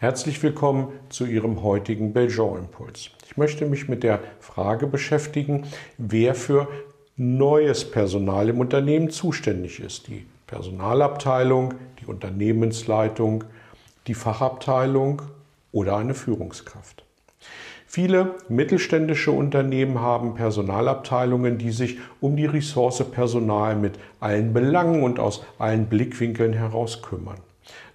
Herzlich willkommen zu Ihrem heutigen Belgian-Impuls. Ich möchte mich mit der Frage beschäftigen, wer für neues Personal im Unternehmen zuständig ist. Die Personalabteilung, die Unternehmensleitung, die Fachabteilung oder eine Führungskraft. Viele mittelständische Unternehmen haben Personalabteilungen, die sich um die Ressource Personal mit allen Belangen und aus allen Blickwinkeln heraus kümmern.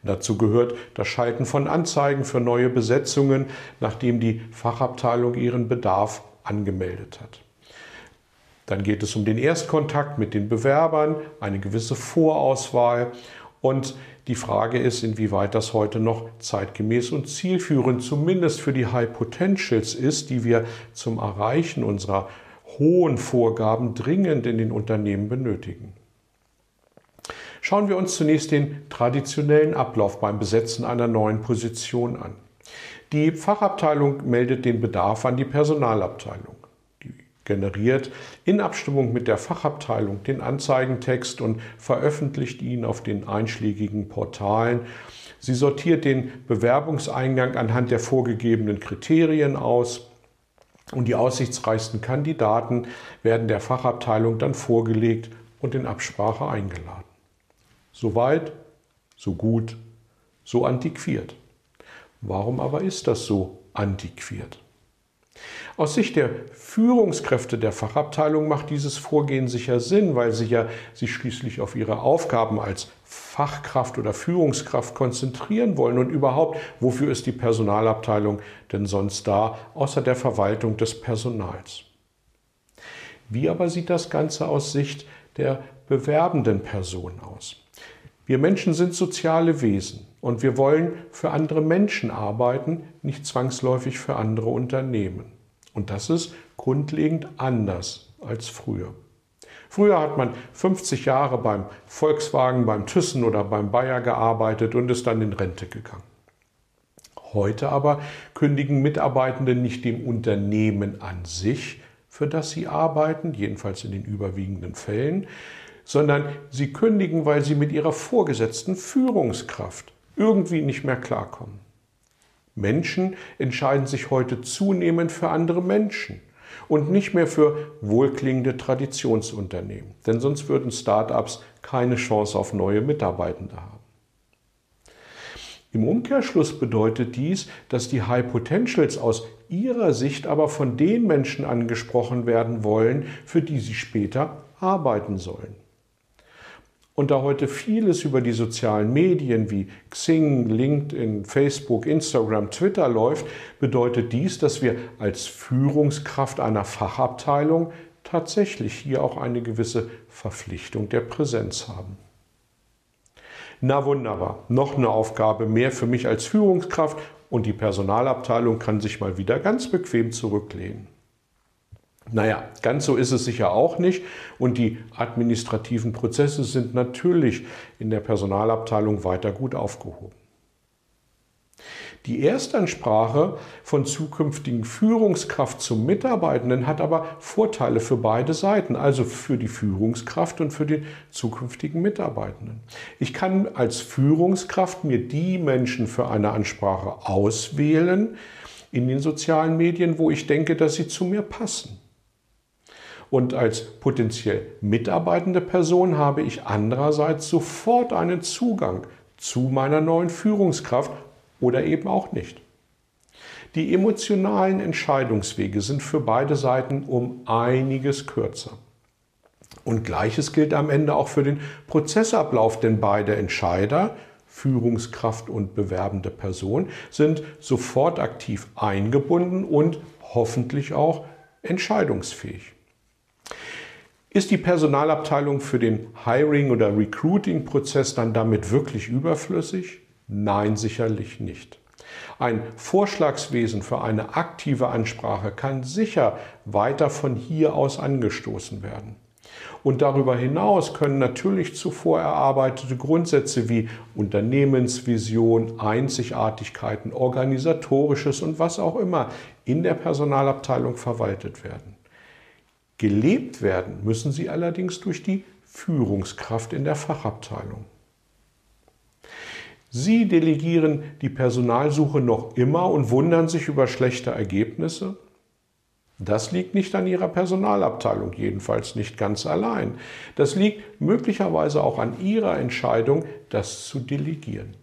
Dazu gehört das Schalten von Anzeigen für neue Besetzungen, nachdem die Fachabteilung ihren Bedarf angemeldet hat. Dann geht es um den Erstkontakt mit den Bewerbern, eine gewisse Vorauswahl und die Frage ist, inwieweit das heute noch zeitgemäß und zielführend zumindest für die High Potentials ist, die wir zum Erreichen unserer hohen Vorgaben dringend in den Unternehmen benötigen. Schauen wir uns zunächst den traditionellen Ablauf beim Besetzen einer neuen Position an. Die Fachabteilung meldet den Bedarf an die Personalabteilung. Die generiert in Abstimmung mit der Fachabteilung den Anzeigentext und veröffentlicht ihn auf den einschlägigen Portalen. Sie sortiert den Bewerbungseingang anhand der vorgegebenen Kriterien aus und die aussichtsreichsten Kandidaten werden der Fachabteilung dann vorgelegt und in Absprache eingeladen. So weit, so gut, so antiquiert. Warum aber ist das so antiquiert? Aus Sicht der Führungskräfte der Fachabteilung macht dieses Vorgehen sicher Sinn, weil sie ja sich schließlich auf ihre Aufgaben als Fachkraft oder Führungskraft konzentrieren wollen und überhaupt, wofür ist die Personalabteilung denn sonst da, außer der Verwaltung des Personals. Wie aber sieht das Ganze aus Sicht der bewerbenden Person aus? Wir Menschen sind soziale Wesen und wir wollen für andere Menschen arbeiten, nicht zwangsläufig für andere Unternehmen. Und das ist grundlegend anders als früher. Früher hat man 50 Jahre beim Volkswagen, beim Thyssen oder beim Bayer gearbeitet und ist dann in Rente gegangen. Heute aber kündigen Mitarbeitende nicht dem Unternehmen an sich, für das sie arbeiten, jedenfalls in den überwiegenden Fällen, sondern sie kündigen, weil sie mit ihrer vorgesetzten Führungskraft irgendwie nicht mehr klarkommen. Menschen entscheiden sich heute zunehmend für andere Menschen und nicht mehr für wohlklingende Traditionsunternehmen, denn sonst würden Start-ups keine Chance auf neue Mitarbeitende haben. Im Umkehrschluss bedeutet dies, dass die High Potentials aus ihrer Sicht aber von den Menschen angesprochen werden wollen, für die sie später arbeiten sollen. Und da heute vieles über die sozialen Medien wie Xing, LinkedIn, Facebook, Instagram, Twitter läuft, bedeutet dies, dass wir als Führungskraft einer Fachabteilung tatsächlich hier auch eine gewisse Verpflichtung der Präsenz haben. Na wunderbar, noch eine Aufgabe mehr für mich als Führungskraft und die Personalabteilung kann sich mal wieder ganz bequem zurücklehnen. Naja, ganz so ist es sicher auch nicht. Und die administrativen Prozesse sind natürlich in der Personalabteilung weiter gut aufgehoben. Die Erstansprache von zukünftigen Führungskraft zum Mitarbeitenden hat aber Vorteile für beide Seiten, also für die Führungskraft und für den zukünftigen Mitarbeitenden. Ich kann als Führungskraft mir die Menschen für eine Ansprache auswählen in den sozialen Medien, wo ich denke, dass sie zu mir passen. Und als potenziell mitarbeitende Person habe ich andererseits sofort einen Zugang zu meiner neuen Führungskraft oder eben auch nicht. Die emotionalen Entscheidungswege sind für beide Seiten um einiges kürzer. Und gleiches gilt am Ende auch für den Prozessablauf, denn beide Entscheider, Führungskraft und bewerbende Person, sind sofort aktiv eingebunden und hoffentlich auch entscheidungsfähig. Ist die Personalabteilung für den Hiring- oder Recruiting-Prozess dann damit wirklich überflüssig? Nein, sicherlich nicht. Ein Vorschlagswesen für eine aktive Ansprache kann sicher weiter von hier aus angestoßen werden. Und darüber hinaus können natürlich zuvor erarbeitete Grundsätze wie Unternehmensvision, Einzigartigkeiten, organisatorisches und was auch immer in der Personalabteilung verwaltet werden. Gelebt werden müssen sie allerdings durch die Führungskraft in der Fachabteilung. Sie delegieren die Personalsuche noch immer und wundern sich über schlechte Ergebnisse? Das liegt nicht an Ihrer Personalabteilung, jedenfalls nicht ganz allein. Das liegt möglicherweise auch an Ihrer Entscheidung, das zu delegieren.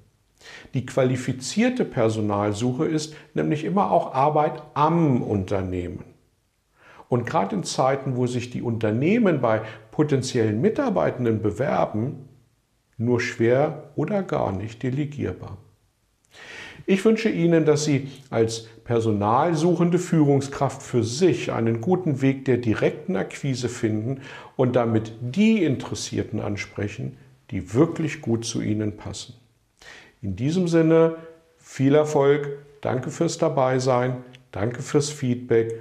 Die qualifizierte Personalsuche ist nämlich immer auch Arbeit am Unternehmen. Und gerade in Zeiten, wo sich die Unternehmen bei potenziellen Mitarbeitenden bewerben, nur schwer oder gar nicht delegierbar. Ich wünsche Ihnen, dass Sie als personalsuchende Führungskraft für sich einen guten Weg der direkten Akquise finden und damit die Interessierten ansprechen, die wirklich gut zu Ihnen passen. In diesem Sinne viel Erfolg, danke fürs Dabeisein, danke fürs Feedback